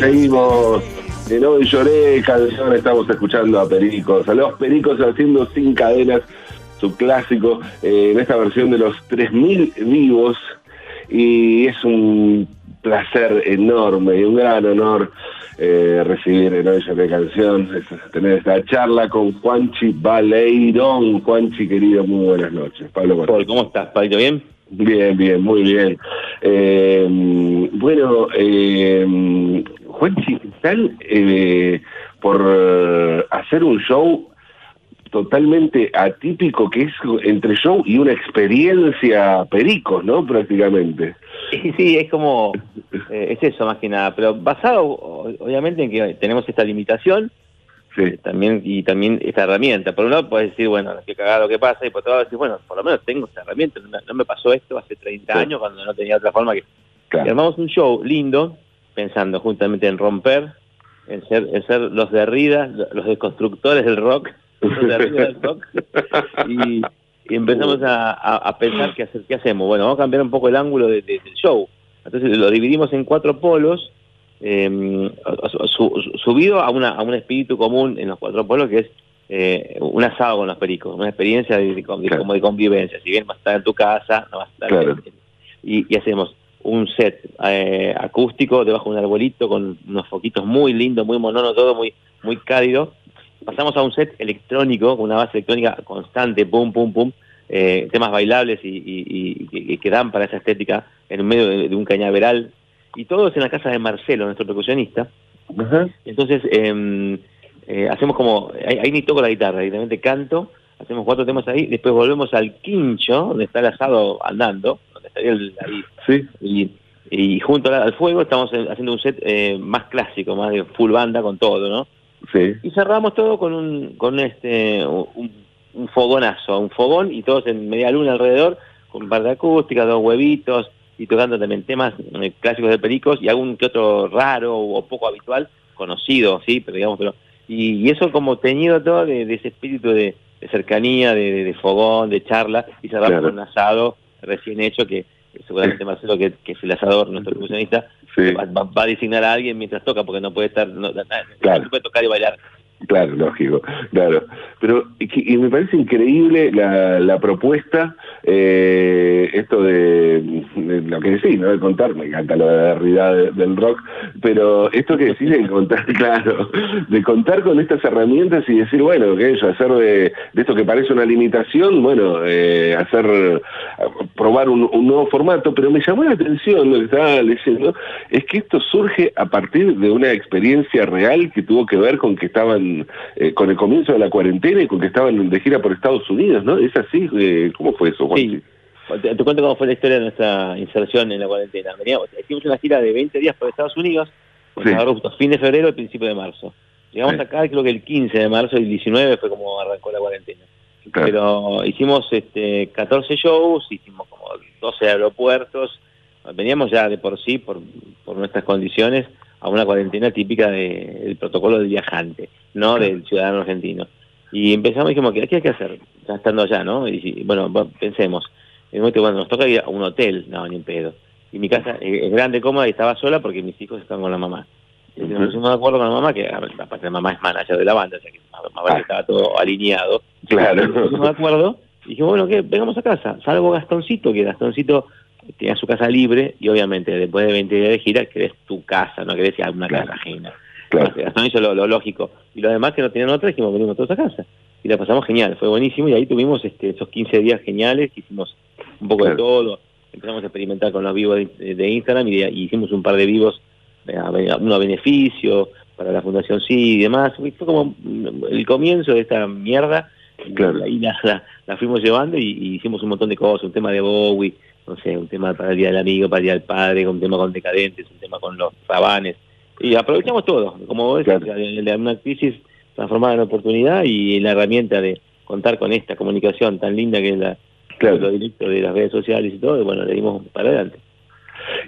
Seguimos en Hoy Lloré, canción, estamos escuchando a Pericos, a los Pericos haciendo Sin Cadenas, su clásico, eh, en esta versión de los 3.000 vivos, y es un placer enorme y un gran honor eh, recibir en Hoy Lloré Canción, tener esta charla con Juanchi Baleirón. Juanchi, querido, muy buenas noches. Pablo, ¿cómo estás, Pablo? ¿Bien? Bien, bien, muy bien. Eh, bueno, eh, Juanchi, están eh, por hacer un show totalmente atípico que es entre show y una experiencia pericos, ¿no? Prácticamente. Sí, sí, es como, eh, es eso más que nada, pero basado obviamente en que tenemos esta limitación sí. Eh, también y también esta herramienta. Por un lado puedes decir, bueno, que cagar lo que pasa, y por otro lado decir, bueno, por lo menos tengo esta herramienta, no, me pasó esto hace 30 años cuando no tenía otra forma que... armamos un show lindo, pensando justamente en romper, en ser, en ser los derridas, los desconstructores del rock, los derridas del rock, y, empezamos a, pensar qué, hacer, qué hacemos. Bueno, vamos a cambiar un poco el ángulo del show. Entonces lo dividimos en cuatro polos, eh, subido a, una, a un espíritu común en los cuatro polos que es eh, un asado con los pericos, una experiencia de, como de convivencia. Si bien vas a estar en tu casa, no vas a estar y, hacemos un set eh, acústico debajo de un arbolito con unos foquitos muy lindos, muy monono, todo muy, muy cálido. Pasamos a un set electrónico con una base electrónica constante, pum, pum, pum, eh, temas bailables y, que dan para esa estética en medio de, un cañaveral. Y todo es en la casa de Marcelo, nuestro percusionista. Entonces, em, eh, hacemos como, ahí, ni toco la guitarra, directamente canto, hacemos cuatro temas ahí, después volvemos al quincho, donde está el asado andando, el, ahí, sí. y, junto al, fuego estamos haciendo un set eh, más clásico, más de full banda con todo, ¿no? Sí. Y cerramos todo con un, con este, un, fogonazo, un fogón y todos en media luna alrededor, con un par de acústicas, dos huevitos, y tocando también temas eh, clásicos de Pericos y algún que otro raro o poco habitual, conocido, sí, pero digamos, pero y, eso como teñido todo de, ese espíritu de, cercanía, de, fogón, de charla, y cerramos con un asado recién hecho que seguramente Marcelo, que, que, es el asador, nuestro percusionista, va, a designar a alguien mientras toca, porque no puede estar, no, puede tocar y bailar Claro, lógico, claro. Pero y, me parece increíble la, la propuesta, eh, esto de, lo que decís, ¿no? De contar, me encanta la de realidad del rock, pero esto que decís de contar, claro, de contar con estas herramientas y decir, bueno, que eso, hacer de, esto que parece una limitación, bueno, eh, hacer, probar un, nuevo formato, pero me llamó la atención lo que estaba diciendo, es que esto surge a partir de una experiencia real que tuvo que ver con que estaban eh, con el comienzo de la cuarentena y con que estaban de gira por Estados Unidos, ¿no? ¿Es así? Eh, ¿Cómo fue eso, Sí. Te, cuento cómo fue la historia de nuestra inserción en la cuarentena. Veníamos, hicimos una gira de 20 días por Estados Unidos, fin de febrero y principio de marzo. Llegamos acá creo que el 15 de marzo y el 19 fue como arrancó la cuarentena. Pero hicimos este 14 shows, hicimos como 12 aeropuertos, veníamos ya de por sí, por, por nuestras condiciones, a una cuarentena típica del protocolo del viajante, no del ciudadano argentino. Y empezamos y dijimos, ¿qué, hay que hacer? Ya estando allá, ¿no? Y bueno, pensemos. En bueno, nos toca ir a un hotel, no, ni un pedo. Y mi casa es grande, cómoda y estaba sola porque mis hijos estaban con la mamá. Y nos pusimos de acuerdo con la mamá, que aparte la mamá es manager de la banda, o sea que mamá ah. estaba todo alineado. Claro. Nos pusimos de acuerdo y dijimos, bueno, ¿qué? Vengamos a casa. Salvo Gastoncito, que Gastoncito tenía su casa libre y obviamente después de 20 días de gira querés tu casa, no querés ir a una casa ajena. Claro. Eso es lo, lógico. Y los demás que no tenían otra dijimos, venimos todos a casa. Y la pasamos genial, fue buenísimo y ahí tuvimos este, esos 15 días geniales, hicimos un poco de todo, empezamos a experimentar con los vivos de, Instagram y, hicimos un par de vivos, eh, uno a beneficio, para la Fundación Sí y demás. Fue como el comienzo de esta mierda. Claro. Y ahí la, fuimos llevando y, hicimos un montón de cosas, un tema de Bowie, no sé, un tema para el Día del Amigo, para el Día del Padre, un tema con Decadentes, un tema con los rabanes. Y aprovechamos todo, como vos decís, una crisis transformada en oportunidad y la herramienta de contar con esta comunicación tan linda que es la, lo directo de las redes sociales y todo, y bueno, le dimos para adelante.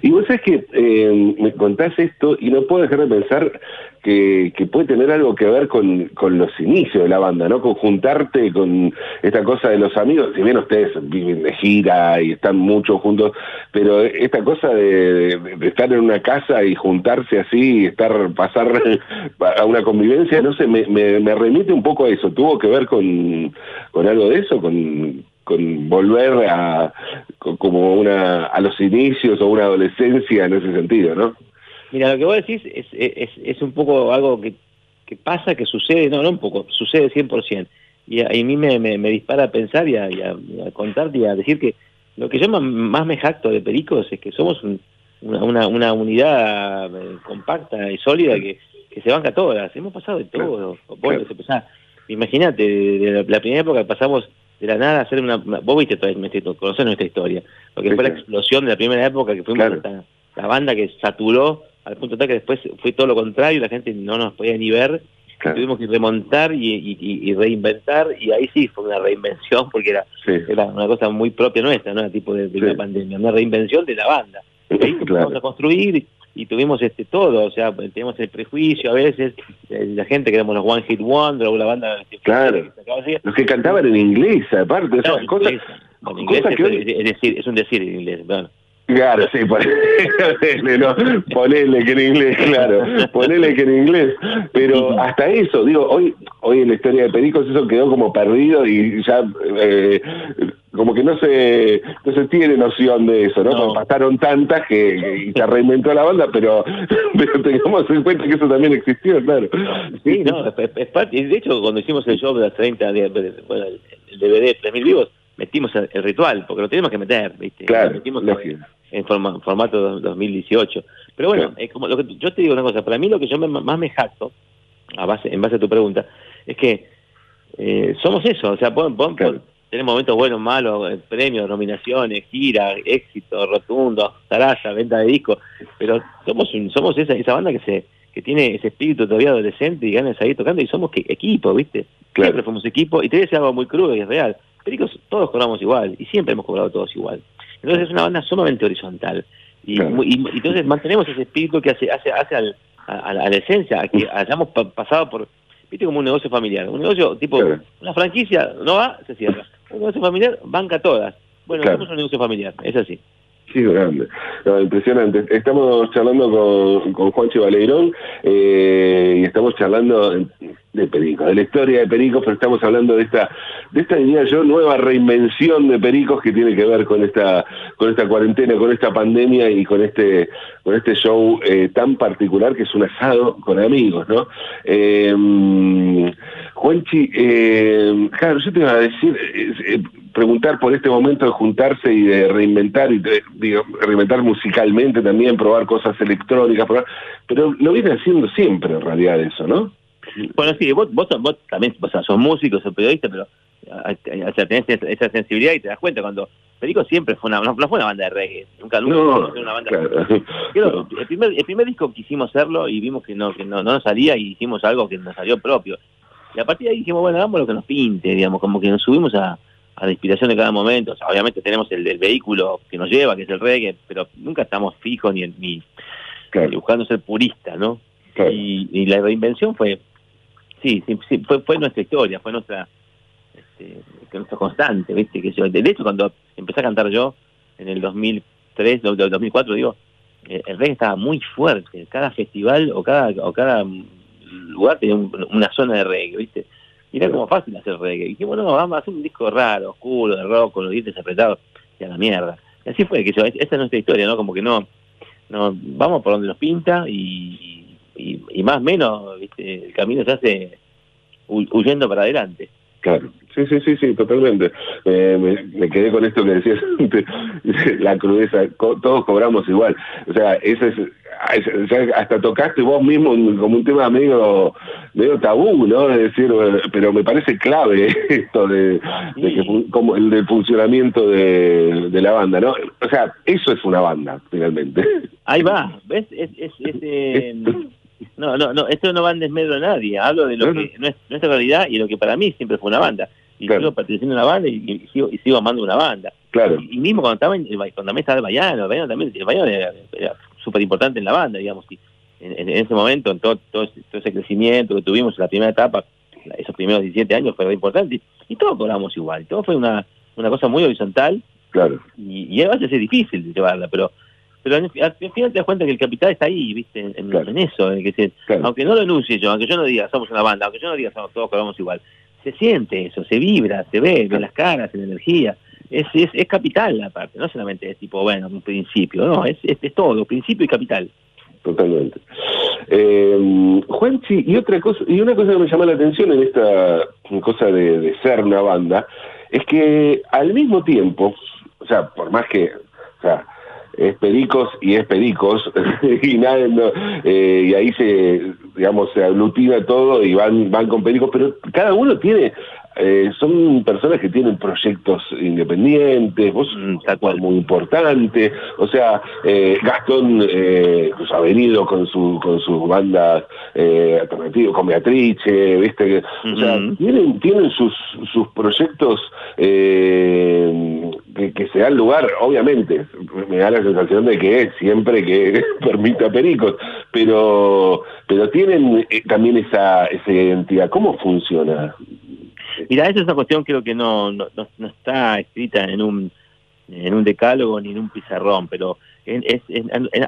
Y vos sabés que eh, me contás esto y no puedo dejar de pensar que, que puede tener algo que ver con, con, los inicios de la banda, ¿no? Con juntarte con esta cosa de los amigos, si bien ustedes viven de gira y están mucho juntos, pero esta cosa de, estar en una casa y juntarse así, estar, pasar a una convivencia, no sé, me, me, remite un poco a eso. ¿Tuvo que ver con, con algo de eso? ¿Con, con volver a como una a los inicios o una adolescencia en ese sentido, ¿no? Mira, lo que vos decís es, es, es un poco algo que, que, pasa, que sucede, no, no un poco, sucede 100%. Y a, mí me, me, dispara a pensar y a, y, a, contarte y a decir que lo que yo más me jacto de Pericos es que somos una, una, unidad eh, compacta y sólida que, que se banca todas. Hemos pasado de todo. Imagínate, la, primera época pasamos de la nada a hacer una... vos viste, conocés nuestra historia. Lo que fue la explosión de la primera época, que fuimos la banda que saturó al punto tal que después fue todo lo contrario, la gente no nos podía ni ver, tuvimos que remontar y, reinventar, y ahí sí fue una reinvención, porque era, era una cosa muy propia nuestra, no era tipo de, la pandemia, una reinvención de la banda. Y ahí a construir y tuvimos este todo, o sea, tenemos el prejuicio a veces, la gente que éramos los One Hit Wonder o la banda... Claro, los que cantaban en inglés, aparte, esas cosas... En inglés, es, decir, es un decir en inglés, bueno. Claro, sí, ponele, no, ponele que en inglés, claro, ponele que en inglés. Pero hasta eso, digo, hoy hoy en la historia de Pericos eso quedó como perdido y ya eh, como que no se no se tiene noción de eso, ¿no? pasaron tantas que, se reinventó la banda, pero, pero tengamos en cuenta que eso también existió, claro. Sí, no, es, parte, de hecho cuando hicimos el show de las 30, de, bueno, el DVD 3000 vivos, metimos el, ritual, porque lo tenemos que meter, ¿viste? Claro, metimos en, formato 2018. Pero bueno, como lo que, yo te digo una cosa, para mí lo que yo más me jacto, a base, en base a tu pregunta, es que eh, somos eso, o sea, tenemos momentos buenos, malos, eh, premios, nominaciones, gira, éxito, rotundo, zaraza, venta de discos, pero somos somos esa, esa banda que se que tiene ese espíritu todavía adolescente y ganas de seguir tocando y somos que, equipo, ¿viste? Siempre fuimos equipo y te voy a decir algo muy crudo y es real. Pericos todos cobramos igual y siempre hemos cobrado todos igual. Entonces es una banda sumamente horizontal. Y, entonces mantenemos ese espíritu que hace hace hace a, la esencia, a que hayamos pasado por, viste, como un negocio familiar. Un negocio tipo, una franquicia no va, se cierra. Un negocio familiar banca todas. Bueno, somos un negocio familiar, es así. Sí, grande. impresionante. Estamos charlando con, con Juanchi Valeirón eh, y estamos charlando de Pericos, de la historia de Pericos, pero estamos hablando de esta, de esta diría yo, nueva reinvención de Pericos que tiene que ver con esta, con esta cuarentena, con esta pandemia y con este, con este show eh, tan particular que es un asado con amigos, ¿no? Eh, Juanchi, eh, claro, yo te iba a decir, eh, preguntar por este momento de juntarse y de reinventar, y de, reinventar musicalmente también, probar cosas electrónicas, probar, pero lo viene haciendo siempre en realidad eso, ¿no? Bueno, sí, vos, vos, vos también o sea, sos músico, sos periodista, pero o sea, tenés esa, sensibilidad y te das cuenta cuando Perico siempre fue una, no, fue una banda de reggae, nunca, nunca fue una banda de reggae. el, primer, el primer disco quisimos hacerlo y vimos que no, que no, no nos salía y hicimos algo que nos salió propio. Y a partir de ahí dijimos, bueno, hagamos lo que nos pinte, digamos, como que nos subimos a, a la inspiración de cada momento. O sea, obviamente tenemos el, del vehículo que nos lleva, que es el reggae, pero nunca estamos fijos ni, ni, buscando ser puristas, ¿no? Y, la reinvención fue, sí, sí, fue, fue nuestra historia, fue nuestra, este, constante, ¿viste? Que yo, de hecho, cuando empecé a cantar yo, en el 2003, 2004, digo, eh, el reggae estaba muy fuerte. Cada festival o cada, o cada lugar tenía una zona de reggae, ¿viste? Y era como fácil hacer reggae. Y dijimos, no, vamos a hacer un disco raro, oscuro, de rock, los dientes apretados, y a la mierda. Y así fue, que yo, esa es nuestra historia, ¿no? Como que no, no vamos por donde nos pinta y, y, más o menos, ¿viste? El camino se hace huyendo para adelante. Claro, sí, sí, sí, sí, totalmente. me, quedé con esto que decías, la crudeza, todos cobramos igual. O sea, eso es hasta tocaste vos mismo como un tema medio, medio tabú, ¿no? Es decir, pero me parece clave esto de, como el del funcionamiento de, la banda, ¿no? O sea, eso es una banda, finalmente. Ahí va, ¿ves? Es, es, eh, no, no, no, esto no va en desmedro a nadie, hablo de lo que no es nuestra realidad y lo que para mí siempre fue una banda. Y sigo perteneciendo a una banda y, sigo, y sigo amando una banda. Claro. Y, mismo cuando estaba en, cuando también estaba el Bayano, el Bayano también, el Bayano era, súper importante en la banda, digamos, y en, ese momento, en todo, todo, ese crecimiento que tuvimos en la primera etapa, esos primeros 17 años fue importante, y, todos cobramos igual, todo fue una, una cosa muy horizontal, claro. y, y a veces es difícil llevarla, pero pero al final te das cuenta que el capital está ahí, ¿viste? En, eso, en que aunque no lo anuncie yo, aunque yo no diga somos una banda, aunque yo no diga somos todos cobramos igual, se siente eso, se vibra, se ve en las caras, en la energía. Es, es, es capital aparte, no solamente es tipo, bueno, un principio, no, es, es, todo, principio y capital. Totalmente. Eh, Juanchi, y otra cosa, y una cosa que me llama la atención en esta cosa de, de ser una banda, es que al mismo tiempo, o sea, por más que, o sea, es Pericos y es Pericos, y, nada, eh, y ahí se, digamos, se aglutina todo y van, van con Pericos, pero cada uno tiene eh, son personas que tienen proyectos independientes, vos mm, cual. muy importante, o sea, eh, Gastón eh, pues ha venido con su con sus bandas eh, alternativas, con Beatrice, viste, o sea, tienen, tienen sus, sus proyectos eh, que, se dan lugar, obviamente, me da la sensación de que siempre que permita Pericos, pero pero tienen también esa, esa identidad, ¿cómo funciona? Mira, esa es una cuestión creo que no, no, no, está escrita en un, en un decálogo ni en un pizarrón, pero es,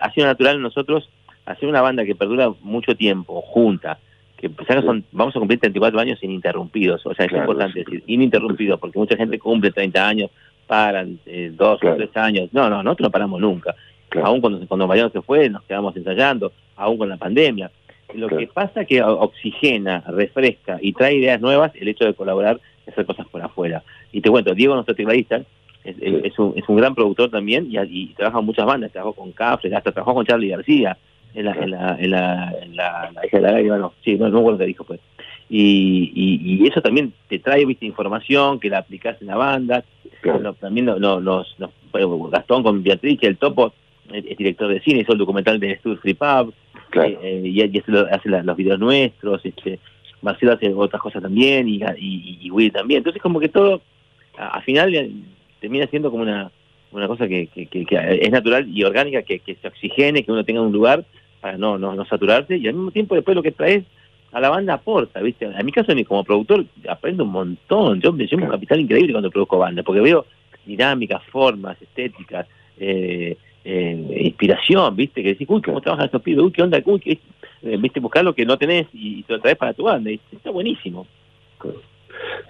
ha sido natural nosotros hacer una banda que perdura mucho tiempo, junta, que son, vamos a cumplir 34 años ininterrumpidos, o sea, es importante decir, ininterrumpidos, porque mucha gente cumple 30 años, paran eh, dos o tres años, no, no, nosotros no paramos nunca, aún cuando, cuando Mariano se fue, nos quedamos ensayando, aún con la pandemia, lo que pasa es que oxigena, refresca y trae ideas nuevas el hecho de colaborar y hacer cosas por afuera. Y te cuento, Diego, nuestro tecladista, es, es, un, es un gran productor también y, trabaja en muchas bandas, trabajó con Cafre, hasta trabajó con Charlie García en la, en la, en la, en la, la sí, no, no recuerdo qué dijo pues. Y, y, eso también te trae viste información que la aplicás en la banda, también no, no, nos, Gastón con Beatriz, el topo, es director de cine, hizo el documental de Studio Free Pub, eh, eh, y, hace, los videos nuestros, este, Marcelo hace otras cosas también y, y, Will también. Entonces como que todo, al final eh, termina siendo como una, una cosa que, que, es natural y orgánica, que, se oxigene, que uno tenga un lugar para no, no, no saturarse y al mismo tiempo después lo que traes a la banda aporta, ¿viste? En mi caso, como productor, aprendo un montón. Yo me llevo un capital increíble cuando produzco banda, porque veo dinámicas, formas, estéticas, eh, eh, inspiración, ¿viste? Que decís, uy, ¿cómo trabajan estos pibes? Uy, ¿qué onda? Uy, ¿qué? Eh, ¿viste? Buscar lo que no tenés y, te lo traes para tu banda. Y está buenísimo.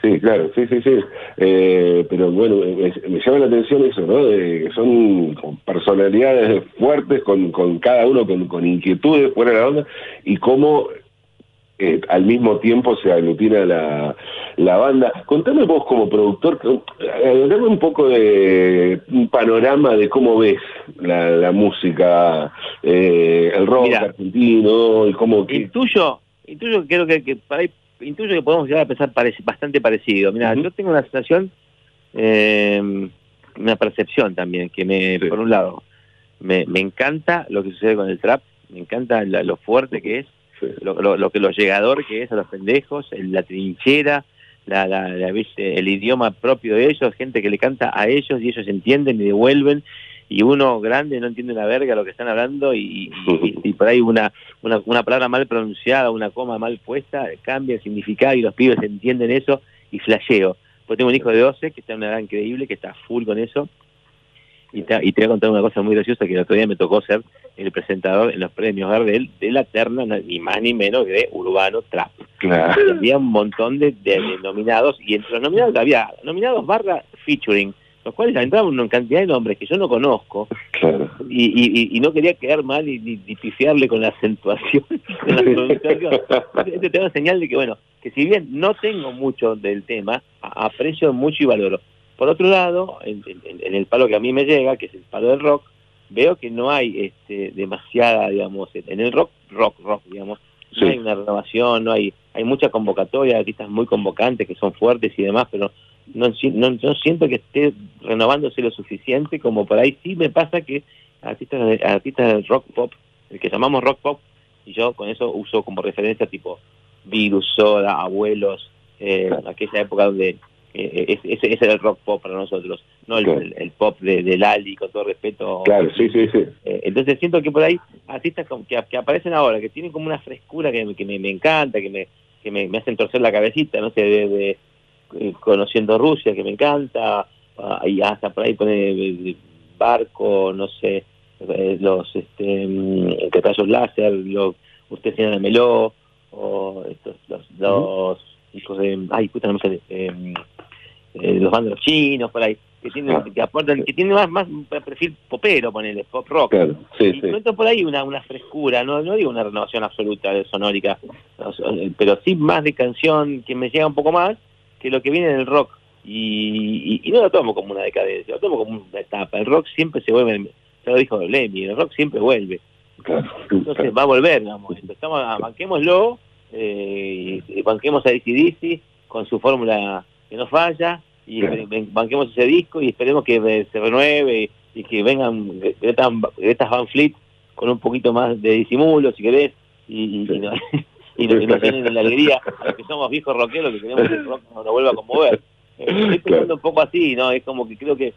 Sí, claro, sí, sí, sí. Eh, pero bueno, me, llama la atención eso, ¿no? De que son personalidades fuertes, con, con cada uno con, con inquietudes fuera de la onda, y cómo eh, al mismo tiempo se aglutina la, la banda. Contame vos como productor, eh, dame un poco de un panorama de cómo ves la, música, eh, el rock argentino y cómo... Que... Intuyo, intuyo creo que, que para intuyo que podemos llegar a pensar bastante parecido. Mira, yo tengo una sensación, una percepción también, que me, por un lado, me, me encanta lo que sucede con el trap, me encanta lo fuerte que es, lo, lo, que lo llegador que es a los pendejos, la trinchera, la, la, el idioma propio de ellos, gente que le canta a ellos y ellos entienden y devuelven, y uno grande no entiende una verga lo que están hablando y, y, por ahí una, una, una, palabra mal pronunciada, una coma mal puesta, cambia el significado y los pibes entienden eso y flasheo. Pues tengo un hijo de 12 que está en una edad increíble, que está full con eso, y te, y te voy a contar una cosa muy graciosa que el otro día me tocó ser el presentador en los premios Gardel de la terna, ni más ni menos que de Urbano Trap. Había un montón de, nominados y entre los nominados había nominados barra featuring, los cuales entraban una cantidad de nombres que yo no conozco y, y, no quería quedar mal y, ni, pifiarle con la acentuación, con la pronunciación. Entonces te señal de que, bueno, que si bien no tengo mucho del tema, aprecio mucho y valoro. Por otro lado, en, el palo que a mí me llega, que es el palo del rock, veo que no hay este, demasiada, digamos, en el rock, rock, rock, digamos, no hay una renovación, no hay, hay mucha convocatoria, artistas muy convocantes que son fuertes y demás, pero no, no, siento que esté renovándose lo suficiente como por ahí. Sí me pasa que artistas, artistas del rock pop, el que llamamos rock pop, y yo con eso uso como referencia tipo Virus, Soda, Abuelos, eh, aquella época donde ese, ese era el rock pop para nosotros, no el, pop de, de, Lali, con todo respeto. Claro, sí, sí, sí. entonces siento que por ahí artistas que, que, aparecen ahora, que tienen como una frescura que, que me, encanta, que me que me, hacen torcer la cabecita, no sé, de, conociendo Rusia, que me encanta, ah, y hasta por ahí pone barco, no sé, los este, mm, rayos láser, lo, usted tiene Meló, o estos, los, los hijos de, ay, puta, no sé, eh, eh, los bandos chinos, por ahí, que tienen, ah. que aportan, que tienen más, más perfil popero, ponele, pop rock. Claro, sí, y sí. por ahí una, una frescura, no, no digo una renovación absoluta de sonórica, pero sí más de canción que me llega un poco más que lo que viene del rock. Y, y, no lo tomo como una decadencia, lo tomo como una etapa. El rock siempre se vuelve, se lo dijo Lemmy, el rock siempre vuelve. Entonces va a volver, digamos. Estamos, banquémoslo, eh, banquemos a DC con su fórmula que no falla, y banquemos ese disco y esperemos que se renueve y, que vengan estas Van Fleet con un poquito más de disimulo, si querés, y, y, y, nos, tienen la alegría a los que somos viejos rockeros que queremos que el rock nos, vuelva a conmover. Eh, estoy pensando un poco así, ¿no? Es como que creo que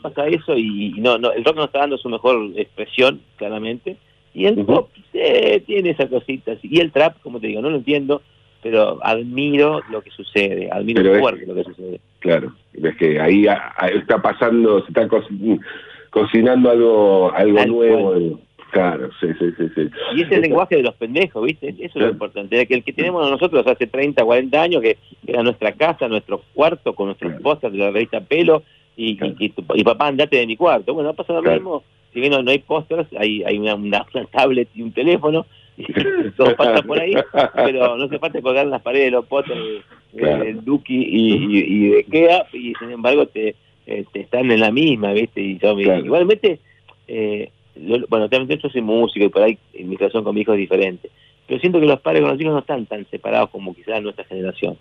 pasa eso y, no, no, el rock no está dando su mejor expresión, claramente, y el pop tiene esa cosita, y el trap, como te digo, no lo entiendo, pero admiro lo que sucede, admiro fuerte lo que sucede. Claro, es que ahí está pasando, se está cocinando algo algo nuevo. Claro, sí, sí, sí, Y ese es el lenguaje de los pendejos, ¿viste? Eso es lo importante. Que el que tenemos nosotros hace 30, 40 años, que era nuestra casa, nuestro cuarto, con nuestros claro. de la revista Pelo, y, y, papá, andate de mi cuarto. Bueno, ha pasado lo mismo. Si bien no, hay pósters, hay, hay una, una, tablet y un teléfono, y todo pasa por ahí, pero no se falta colgar en las paredes los pósters de, Duki y, y, de Kea, y sin embargo te, eh, te están en la misma, ¿viste? Y yo, Igualmente, eh, bueno, también yo soy músico y por ahí mi relación con mi hijo es diferente. Pero siento que los padres con los hijos no están tan separados como quizás nuestra generación.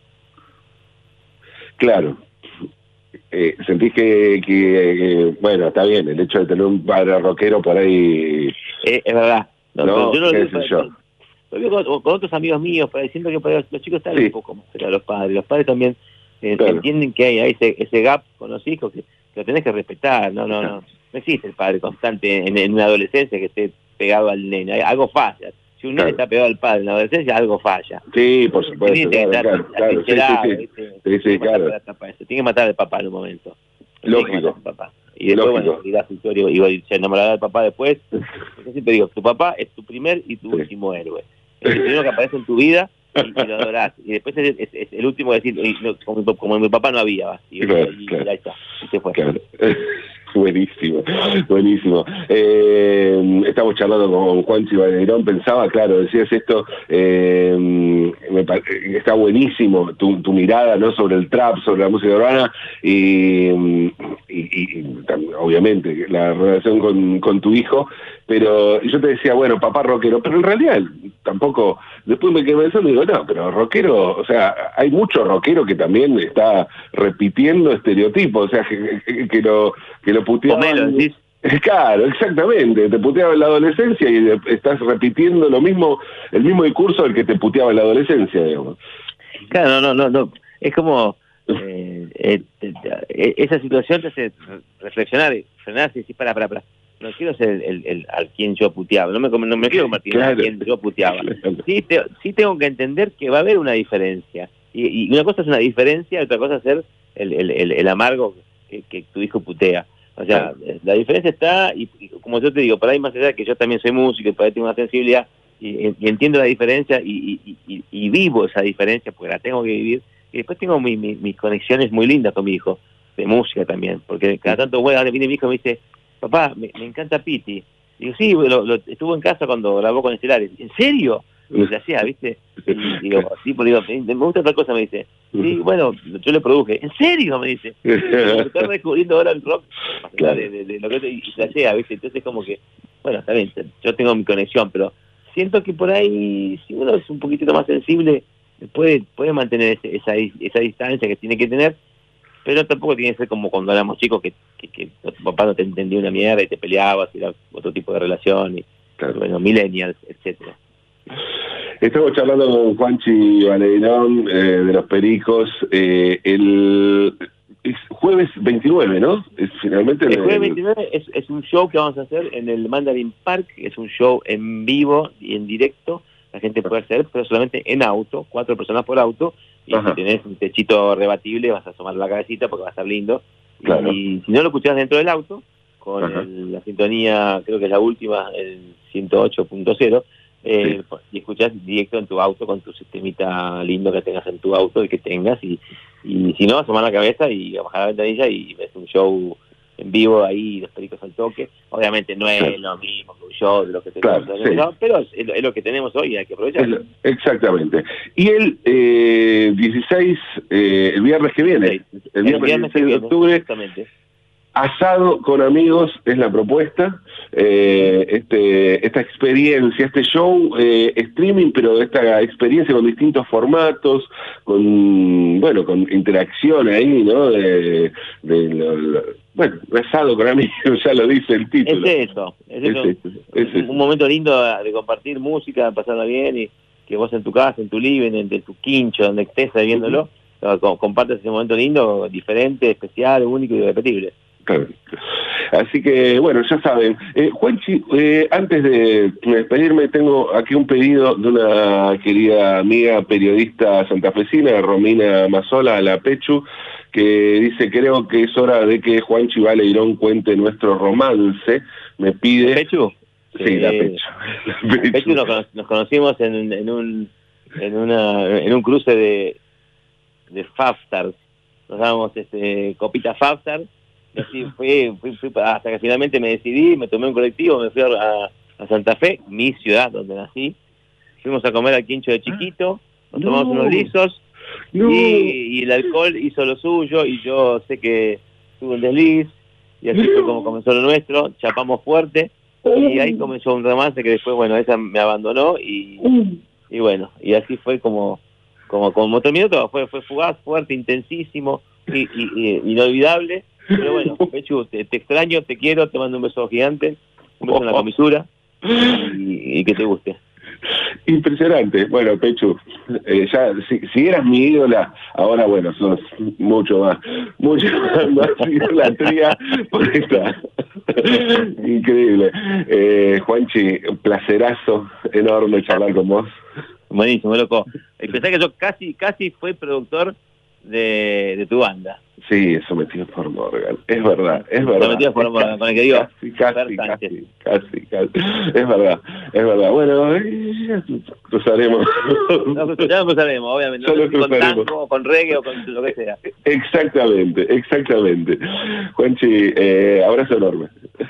Claro. Eh, ¿Sentís que, bueno, está bien, el hecho de tener un padre rockero por ahí... Eh, es verdad. No, yo no lo, yo? con, otros amigos míos, diciendo que los chicos están un poco más cerca los padres. Los padres también eh, entienden que hay, ese, ese gap con los hijos que, que lo tenés que respetar. No, no, no no existe el padre constante en, una adolescencia que esté pegado al nene, algo falla. Si un nene está pegado al padre en la adolescencia, algo falla. Sí, por supuesto. Tiene claro, claro, sí, sí, claro. Tiene que matar al papá en un momento. Lógico. Papá. Y después, bueno, dirás historia y se enamorará del papá después. Yo siempre digo, tu papá es tu primer y tu último héroe. Es el primero que aparece en tu vida y, lo adorás. Y después es, el último que decir, como, como, mi papá no había, y, y, ahí está, y se fue. Buenísimo, buenísimo. Eh, estamos charlando con Juan Chivalerón, pensaba, claro, decías esto, eh, me, está buenísimo tu, tu, mirada no sobre el trap, sobre la música urbana y, obviamente la relación con, tu hijo, pero yo te decía, bueno, papá rockero, pero en realidad tampoco, después me quedé pensando y digo, no, pero rockero, o sea, hay mucho rockero que también está repitiendo estereotipos, o sea, que lo que lo puteaban. Claro, exactamente. Te puteaba en la adolescencia y estás repitiendo lo mismo, el mismo discurso del que te puteaba en la adolescencia, digamos. Claro, no, no, no. Es como eh, eh, eh, esa situación te hace reflexionar, frenar y decir, para, para, para. No quiero ser el, el, al quien yo puteaba, no me, no me quiero convertir en al quien yo puteaba. Sí, sí tengo que entender que va a haber una diferencia. Y, y una cosa es una diferencia, otra cosa es ser el, el, el amargo que, que tu hijo putea. O sea, la diferencia está, y, como yo te digo, para ahí más allá que yo también soy músico y para ahí tengo una sensibilidad y, entiendo la diferencia y, vivo esa diferencia porque la tengo que vivir. Y después tengo mis conexiones muy lindas con mi hijo, de música también, porque cada tanto, bueno, viene mi hijo y me dice, papá, me, encanta Piti. Digo, sí, lo, estuvo en casa cuando grabó con Estelares. ¿En serio? Y hacía, ¿viste? Y digo, me gusta otra cosa, me dice. Sí, bueno, yo le produje. ¿En serio? Me dice. Estoy descubriendo ahora el rock de, lo que se hacía, ¿viste? Entonces como que, bueno, está bien, yo tengo mi conexión, pero siento que por ahí, si uno es un poquitito más sensible, puede, puede mantener esa, esa distancia que tiene que tener, pero tampoco tiene que ser como cuando éramos chicos que, que, tu papá no te entendía una mierda y te peleabas, y era otro tipo de relación, y bueno, millennials, etcétera Estamos charlando con Juanchi Valerón eh, de los Pericos. Eh, el jueves 29, ¿no? Es finalmente el, jueves 29 es, un show que vamos a hacer en el Mandarin Park. Es un show en vivo y en directo. La gente puede hacer, pero solamente en auto, cuatro personas por auto. Y si tenés un techito rebatible, vas a asomar la cabecita porque va a estar lindo. Y si no lo escuchás dentro del auto, con la sintonía, creo que es la última, el 108.0, eh, pues, y escuchas directo en tu auto con tu sistemita lindo que tengas en tu auto, y que tengas, y, y si no, asomar la cabeza y bajar la ventanilla y ves un show en vivo ahí, los pericos al toque. Obviamente no es lo mismo que un show de lo que tenemos, pero es, lo que tenemos hoy hay que aprovechar. exactamente. Y el eh, 16, eh, el viernes que viene, el viernes, el de octubre, asado con amigos es la propuesta, eh, este, esta experiencia, este show eh, streaming, pero esta experiencia con distintos formatos, con bueno, con interacción ahí, ¿no? De, bueno, asado con amigos, ya lo dice el título. Es eso, es, eso. un, momento lindo de compartir música, pasarla bien y que vos en tu casa, en tu living, en, tu quincho, donde estés viéndolo, compartes ese momento lindo, diferente, especial, único y irrepetible. Así que, bueno, ya saben. Eh, Juanchi, eh, antes de despedirme, tengo aquí un pedido de una querida amiga periodista santafesina, Romina Mazola, la Pechu, que dice, creo que es hora de que Juanchi Valeirón cuente nuestro romance. Me pide... ¿Pechu? Sí, la Pechu. Pechu, nos, conocimos en, en, un, en, una, en un cruce de, de Fafstars. Nos dábamos este, copita Fafstars así fui, hasta que finalmente me decidí, me tomé un colectivo, me fui a, Santa Fe, mi ciudad donde nací. Fuimos a comer al quincho de chiquito, nos tomamos unos lisos y, el alcohol hizo lo suyo y yo sé que tuve un desliz y así fue como comenzó lo nuestro, chapamos fuerte y ahí comenzó un romance que después, bueno, esa me abandonó y, y bueno, y así fue como como como terminó todo, fue, fue fugaz, fuerte, intensísimo y, y inolvidable pero bueno, Pechu, te, extraño, te quiero, te mando un beso gigante, un beso en la comisura y, que te guste. Impresionante. Bueno, Pechu, eh, ya si, eras mi ídola, ahora bueno, sos mucho más, mucho más, idolatría por esta. Increíble. Eh, Juanchi, un placerazo enorme charlar con vos. Buenísimo, loco. Pensé que yo casi, casi fui productor de, de tu banda. Sí, sometido por Morgan. Es verdad, es verdad. Sometido por Morgan, con el que digo. Casi, casi, casi, casi, Es verdad, es verdad. Bueno, ya cruzaremos. No, ya lo cruzaremos, obviamente. Solo con tango, con reggae o con lo que sea. Exactamente, exactamente. Juanchi, eh, abrazo enorme.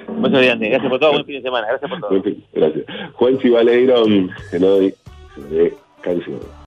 Muchas gracias, gracias por todo, buen fin de semana, gracias por todo. Gracias. Juanchi Valeiro, que no de canción.